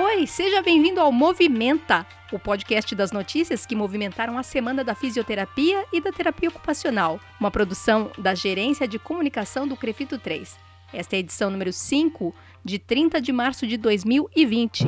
Oi, seja bem-vindo ao Movimenta, o podcast das notícias que movimentaram a Semana da Fisioterapia e da Terapia Ocupacional, uma produção da Gerência de Comunicação do Crefito 3. Esta é a edição número 5, de 30 de março de 2020.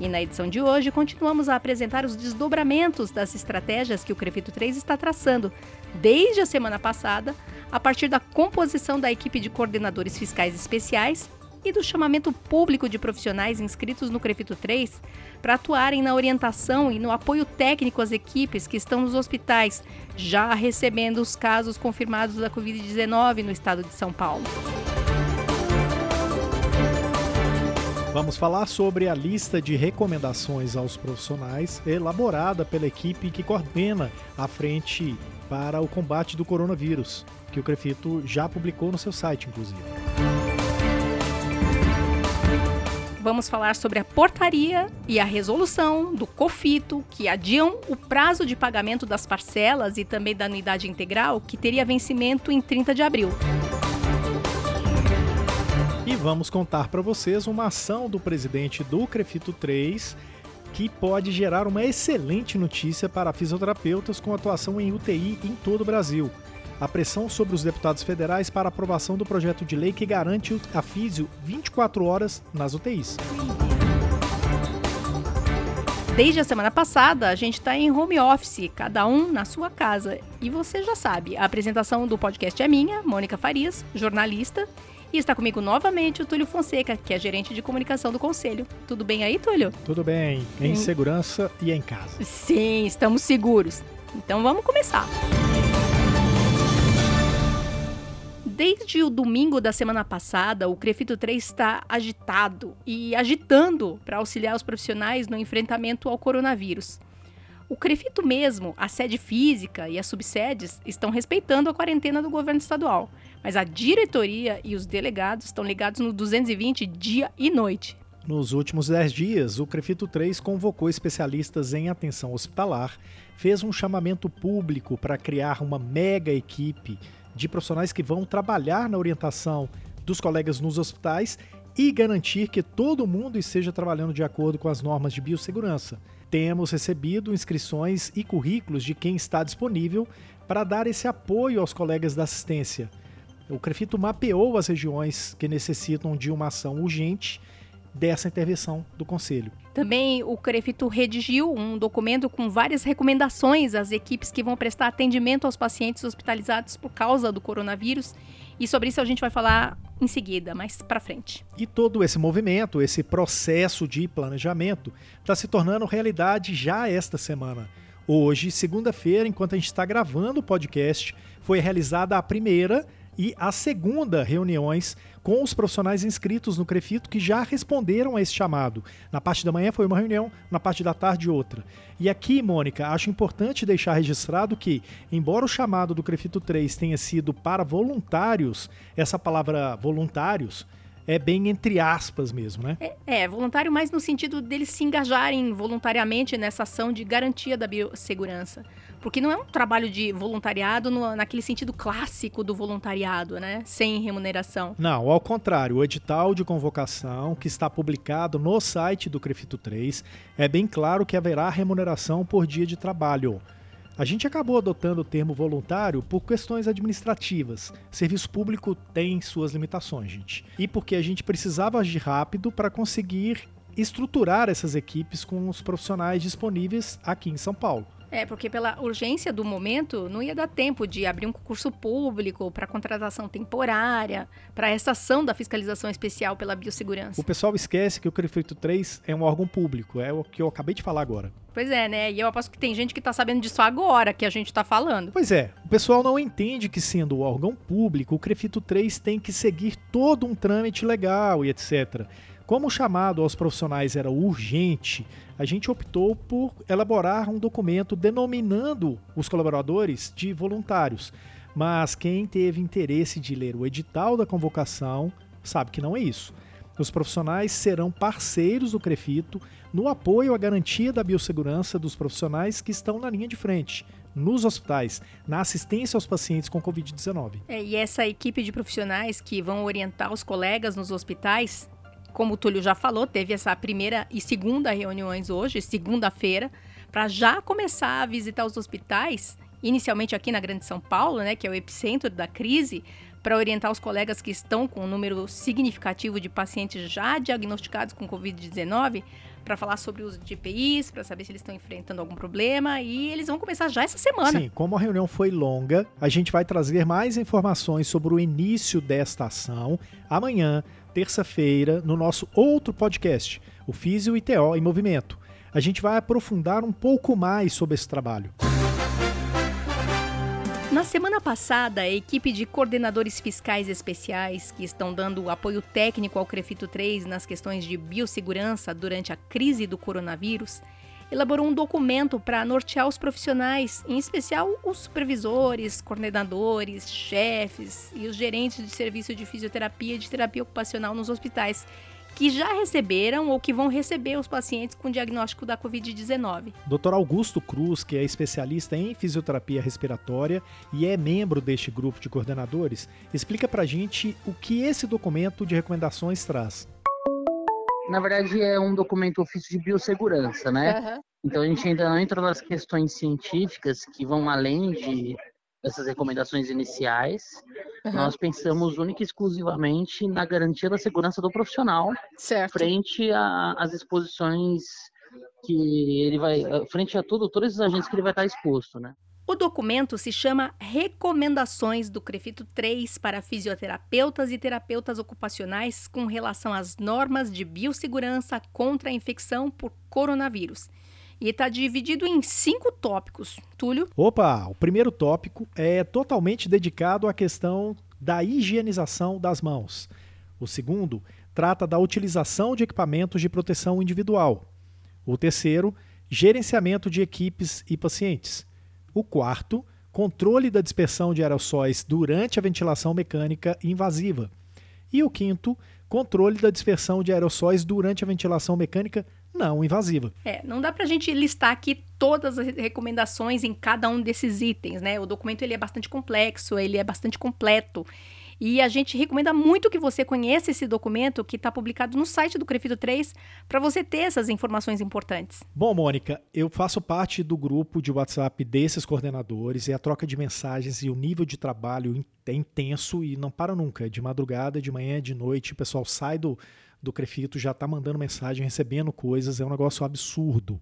E na edição de hoje, continuamos a apresentar os desdobramentos das estratégias que o Crefito 3 está traçando desde a semana passada a partir da composição da equipe de coordenadores fiscais especiais e do chamamento público de profissionais inscritos no Crefito 3 para atuarem na orientação e no apoio técnico às equipes que estão nos hospitais, já recebendo os casos confirmados da Covid-19 no estado de São Paulo. Vamos falar sobre a lista de recomendações aos profissionais elaborada pela equipe que coordena a frente para o combate do coronavírus que o Crefito já publicou no seu site, inclusive. Vamos falar sobre a portaria e a resolução do COFITO, que adiam o prazo de pagamento das parcelas e também da anuidade integral, que teria vencimento em 30 de abril. E vamos contar para vocês uma ação do presidente do Crefito 3 que pode gerar uma excelente notícia para fisioterapeutas com atuação em UTI em todo o Brasil a pressão sobre os deputados federais para aprovação do projeto de lei que garante a físio 24 horas nas UTIs. Desde a semana passada, a gente está em home office, cada um na sua casa. E você já sabe, a apresentação do podcast é minha, Mônica Farias, jornalista, e está comigo novamente o Túlio Fonseca, que é gerente de comunicação do Conselho. Tudo bem aí, Túlio? Tudo bem, em segurança e em casa. Sim, estamos seguros. Então vamos começar. Desde o domingo da semana passada, o Crefito 3 está agitado e agitando para auxiliar os profissionais no enfrentamento ao coronavírus. O Crefito mesmo, a sede física e as subsedes estão respeitando a quarentena do governo estadual, mas a diretoria e os delegados estão ligados no 220 dia e noite. Nos últimos 10 dias, o Crefito 3 convocou especialistas em atenção hospitalar, fez um chamamento público para criar uma mega equipe de profissionais que vão trabalhar na orientação dos colegas nos hospitais e garantir que todo mundo esteja trabalhando de acordo com as normas de biossegurança. Temos recebido inscrições e currículos de quem está disponível para dar esse apoio aos colegas da assistência. O Crefito mapeou as regiões que necessitam de uma ação urgente dessa intervenção do Conselho. Também o Crefito redigiu um documento com várias recomendações às equipes que vão prestar atendimento aos pacientes hospitalizados por causa do coronavírus. E sobre isso a gente vai falar em seguida, mais para frente. E todo esse movimento, esse processo de planejamento, está se tornando realidade já esta semana. Hoje, segunda-feira, enquanto a gente está gravando o podcast, foi realizada a primeira e a segunda reuniões com os profissionais inscritos no Crefito que já responderam a esse chamado. Na parte da manhã foi uma reunião, na parte da tarde outra. E aqui, Mônica, acho importante deixar registrado que, embora o chamado do Crefito 3 tenha sido para voluntários, essa palavra voluntários é bem entre aspas mesmo, né? É, é, voluntário mais no sentido deles se engajarem voluntariamente nessa ação de garantia da biossegurança. Porque não é um trabalho de voluntariado no, naquele sentido clássico do voluntariado, né? Sem remuneração. Não, ao contrário. O edital de convocação, que está publicado no site do Crefito 3, é bem claro que haverá remuneração por dia de trabalho. A gente acabou adotando o termo voluntário por questões administrativas. Serviço público tem suas limitações, gente. E porque a gente precisava agir rápido para conseguir estruturar essas equipes com os profissionais disponíveis aqui em São Paulo. É, porque pela urgência do momento, não ia dar tempo de abrir um concurso público para contratação temporária, para essa ação da fiscalização especial pela biossegurança. O pessoal esquece que o Crefito 3 é um órgão público, é o que eu acabei de falar agora. Pois é, né? E eu aposto que tem gente que está sabendo disso agora que a gente está falando. Pois é, o pessoal não entende que sendo o órgão público, o Crefito 3 tem que seguir todo um trâmite legal e etc. Como o chamado aos profissionais era urgente, a gente optou por elaborar um documento denominando os colaboradores de voluntários. Mas quem teve interesse de ler o edital da convocação sabe que não é isso. Os profissionais serão parceiros do Crefito no apoio à garantia da biossegurança dos profissionais que estão na linha de frente, nos hospitais, na assistência aos pacientes com Covid-19. É, e essa equipe de profissionais que vão orientar os colegas nos hospitais, como o Túlio já falou, teve essa primeira e segunda reuniões hoje, segunda-feira, para já começar a visitar os hospitais, inicialmente aqui na Grande São Paulo, né, que é o epicentro da crise, para orientar os colegas que estão com um número significativo de pacientes já diagnosticados com Covid-19 para falar sobre o uso de EPIs, para saber se eles estão enfrentando algum problema e eles vão começar já essa semana. Sim, como a reunião foi longa, a gente vai trazer mais informações sobre o início desta ação amanhã, terça-feira, no nosso outro podcast, o Físio ITO em Movimento. A gente vai aprofundar um pouco mais sobre esse trabalho. Na semana passada, a equipe de coordenadores fiscais especiais que estão dando apoio técnico ao Crefito 3 nas questões de biossegurança durante a crise do coronavírus elaborou um documento para nortear os profissionais, em especial os supervisores, coordenadores, chefes e os gerentes de serviço de fisioterapia e de terapia ocupacional nos hospitais que já receberam ou que vão receber os pacientes com diagnóstico da Covid-19. Dr. Augusto Cruz, que é especialista em fisioterapia respiratória e é membro deste grupo de coordenadores, explica para gente o que esse documento de recomendações traz. Na verdade, é um documento ofício de biossegurança, né? Uhum. Então a gente ainda não entra nas questões científicas que vão além de essas recomendações iniciais, uhum. nós pensamos única e exclusivamente na garantia da segurança do profissional certo. frente às exposições que ele vai, frente a tudo, todos esses agentes que ele vai estar exposto, né? O documento se chama Recomendações do CREFITO 3 para fisioterapeutas e terapeutas ocupacionais com relação às normas de biossegurança contra a infecção por coronavírus e está dividido em cinco tópicos. Túlio? Opa, o primeiro tópico é totalmente dedicado à questão da higienização das mãos. O segundo trata da utilização de equipamentos de proteção individual. O terceiro, gerenciamento de equipes e pacientes. O quarto, controle da dispersão de aerossóis durante a ventilação mecânica invasiva. E o quinto, controle da dispersão de aerossóis durante a ventilação mecânica não invasiva. É, não dá para a gente listar aqui todas as recomendações em cada um desses itens, né? O documento ele é bastante complexo, ele é bastante completo. E a gente recomenda muito que você conheça esse documento que está publicado no site do Crefito 3 para você ter essas informações importantes. Bom, Mônica, eu faço parte do grupo de WhatsApp desses coordenadores e a troca de mensagens e o nível de trabalho é intenso e não para nunca. É de madrugada, de manhã, de noite, o pessoal sai do, do Crefito já está mandando mensagem, recebendo coisas, é um negócio absurdo.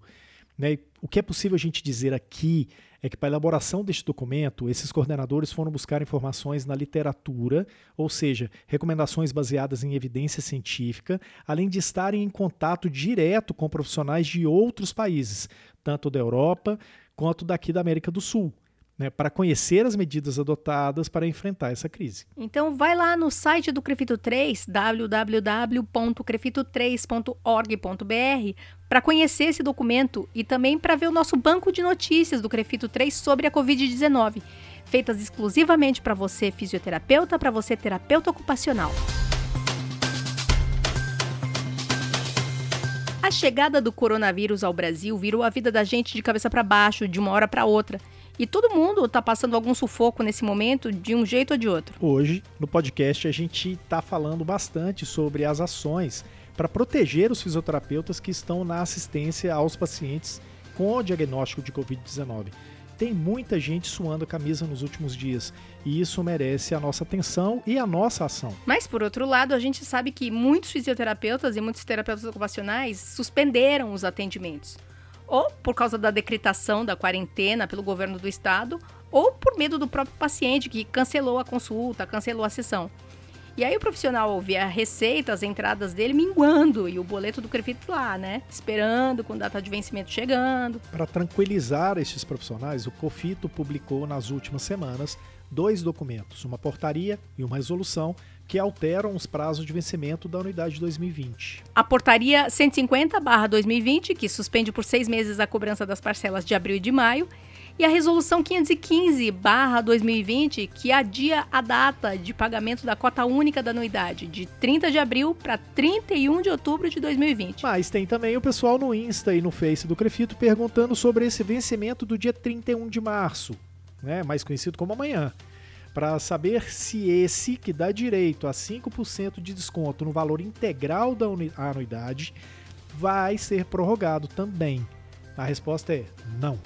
Né? O que é possível a gente dizer aqui é que, para a elaboração deste documento, esses coordenadores foram buscar informações na literatura, ou seja, recomendações baseadas em evidência científica, além de estarem em contato direto com profissionais de outros países, tanto da Europa quanto daqui da América do Sul né, para conhecer as medidas adotadas para enfrentar essa crise. Então vai lá no site do Crefito 3, www.crefito3.org.br, para conhecer esse documento e também para ver o nosso banco de notícias do Crefito 3 sobre a Covid-19, feitas exclusivamente para você fisioterapeuta, para você terapeuta ocupacional. A chegada do coronavírus ao Brasil virou a vida da gente de cabeça para baixo, de uma hora para outra. E todo mundo está passando algum sufoco nesse momento, de um jeito ou de outro. Hoje, no podcast, a gente está falando bastante sobre as ações para proteger os fisioterapeutas que estão na assistência aos pacientes com o diagnóstico de Covid-19. Tem muita gente suando a camisa nos últimos dias e isso merece a nossa atenção e a nossa ação. Mas, por outro lado, a gente sabe que muitos fisioterapeutas e muitos terapeutas ocupacionais suspenderam os atendimentos ou por causa da decretação da quarentena pelo governo do estado, ou por medo do próprio paciente que cancelou a consulta, cancelou a sessão. E aí o profissional vê a receita, as entradas dele minguando e o boleto do Crefito lá, né? Esperando com data de vencimento chegando. Para tranquilizar estes profissionais, o COFITO publicou nas últimas semanas dois documentos, uma portaria e uma resolução que alteram os prazos de vencimento da unidade 2020. A portaria 150/2020, que suspende por seis meses a cobrança das parcelas de abril e de maio, e a Resolução 515-2020, que adia a data de pagamento da cota única da anuidade de 30 de abril para 31 de outubro de 2020. Mas tem também o pessoal no Insta e no Face do Crefito perguntando sobre esse vencimento do dia 31 de março, né, mais conhecido como amanhã para saber se esse, que dá direito a 5% de desconto no valor integral da anuidade, vai ser prorrogado também. A resposta é não.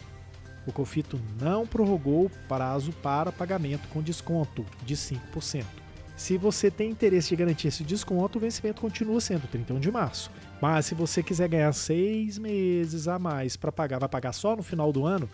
O Confito não prorrogou o prazo para pagamento com desconto de 5%. Se você tem interesse de garantir esse desconto, o vencimento continua sendo 31 de março. Mas se você quiser ganhar seis meses a mais para pagar, vai pagar só no final do ano,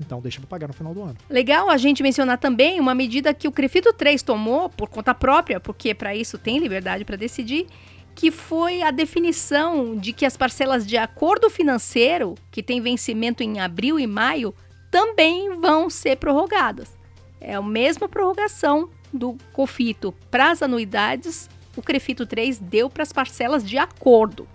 então deixa para pagar no final do ano. Legal a gente mencionar também uma medida que o Crefito 3 tomou por conta própria, porque para isso tem liberdade para decidir, que foi a definição de que as parcelas de acordo financeiro, que tem vencimento em abril e maio, também vão ser prorrogadas. É a mesma prorrogação do COFITO para as anuidades, o CREFITO 3 deu para as parcelas de acordo.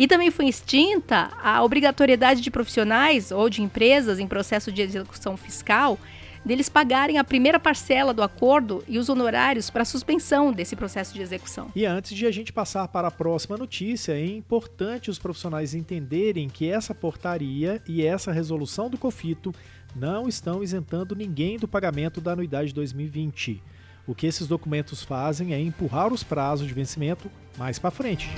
E também foi extinta a obrigatoriedade de profissionais ou de empresas em processo de execução fiscal deles pagarem a primeira parcela do acordo e os honorários para suspensão desse processo de execução. E antes de a gente passar para a próxima notícia, é importante os profissionais entenderem que essa portaria e essa resolução do COFITO não estão isentando ninguém do pagamento da anuidade 2020. O que esses documentos fazem é empurrar os prazos de vencimento mais para frente.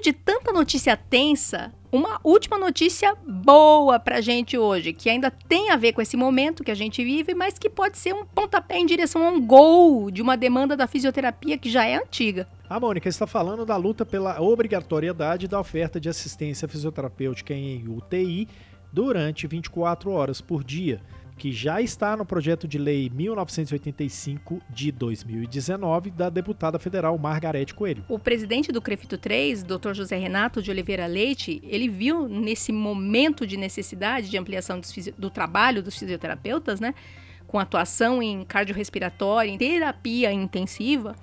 Meio de tanta notícia tensa, uma última notícia boa pra gente hoje, que ainda tem a ver com esse momento que a gente vive, mas que pode ser um pontapé em direção a um gol de uma demanda da fisioterapia que já é antiga. A Mônica está falando da luta pela obrigatoriedade da oferta de assistência fisioterapêutica em UTI durante 24 horas por dia que já está no projeto de lei 1985 de 2019 da deputada federal Margarete Coelho. O presidente do Crefito 3, Dr. José Renato de Oliveira Leite, ele viu nesse momento de necessidade de ampliação do trabalho dos fisioterapeutas, né, com atuação em cardiorrespiratória, em terapia intensiva,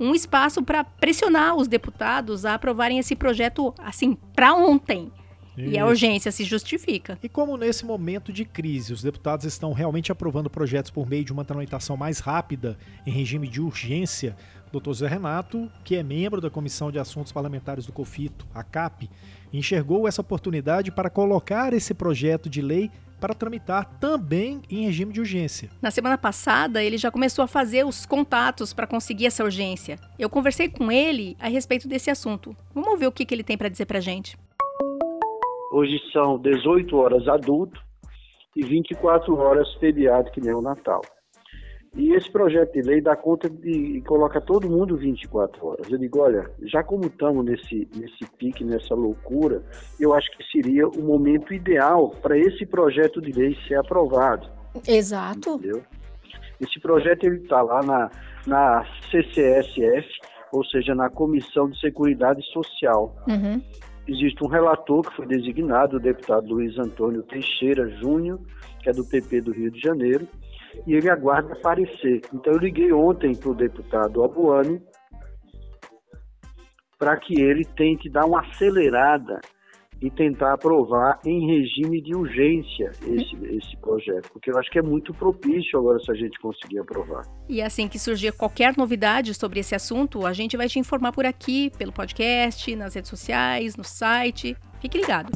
um espaço para pressionar os deputados a aprovarem esse projeto assim para ontem. Isso. E a urgência se justifica. E como nesse momento de crise os deputados estão realmente aprovando projetos por meio de uma tramitação mais rápida, em regime de urgência, o Dr. Zé Renato, que é membro da Comissão de Assuntos Parlamentares do COFITO, a CAP, enxergou essa oportunidade para colocar esse projeto de lei para tramitar também em regime de urgência. Na semana passada, ele já começou a fazer os contatos para conseguir essa urgência. Eu conversei com ele a respeito desse assunto. Vamos ver o que, que ele tem para dizer para a gente. Hoje são 18 horas adulto e 24 horas feriado, que nem o Natal. E esse projeto de lei dá conta de e coloca todo mundo 24 horas. Eu digo, olha, já como estamos nesse, nesse pique, nessa loucura, eu acho que seria o momento ideal para esse projeto de lei ser aprovado. Exato. Entendeu? Esse projeto está lá na, na CCSF, ou seja, na Comissão de Seguridade Social. Uhum existe um relator que foi designado, o deputado Luiz Antônio Teixeira Júnior, que é do PP do Rio de Janeiro, e ele aguarda aparecer. Então eu liguei ontem para o deputado Abuani para que ele tente dar uma acelerada e tentar aprovar em regime de urgência esse, esse projeto, porque eu acho que é muito propício agora se a gente conseguir aprovar. E assim que surgir qualquer novidade sobre esse assunto, a gente vai te informar por aqui, pelo podcast, nas redes sociais, no site. Fique ligado.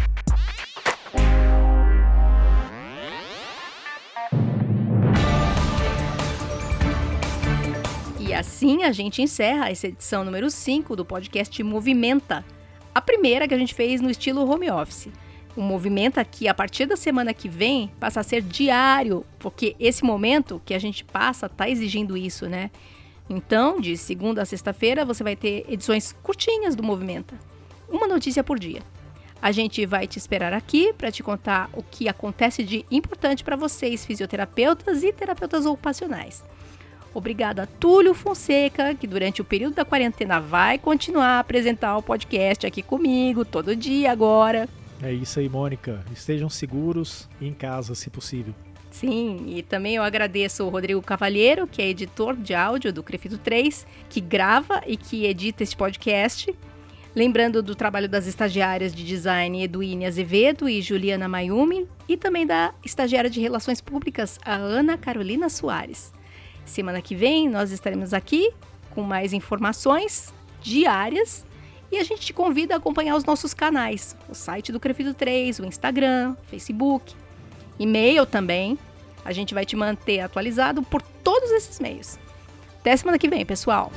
E assim a gente encerra essa edição número 5 do podcast Movimenta a primeira que a gente fez no estilo home office. O movimento aqui, a partir da semana que vem, passa a ser diário, porque esse momento que a gente passa está exigindo isso, né? Então, de segunda a sexta-feira, você vai ter edições curtinhas do Movimenta. Uma notícia por dia. A gente vai te esperar aqui para te contar o que acontece de importante para vocês, fisioterapeutas e terapeutas ocupacionais. Obrigada Túlio Fonseca, que durante o período da quarentena vai continuar a apresentar o podcast aqui comigo, todo dia agora. É isso aí, Mônica. Estejam seguros e em casa, se possível. Sim, e também eu agradeço o Rodrigo Cavalheiro, que é editor de áudio do Crefito 3, que grava e que edita este podcast. Lembrando do trabalho das estagiárias de design Eduine Azevedo e Juliana Mayumi e também da estagiária de Relações Públicas, a Ana Carolina Soares. Semana que vem nós estaremos aqui com mais informações diárias e a gente te convida a acompanhar os nossos canais, o site do Crefito 3, o Instagram, Facebook, e-mail também. A gente vai te manter atualizado por todos esses meios. Até semana que vem, pessoal!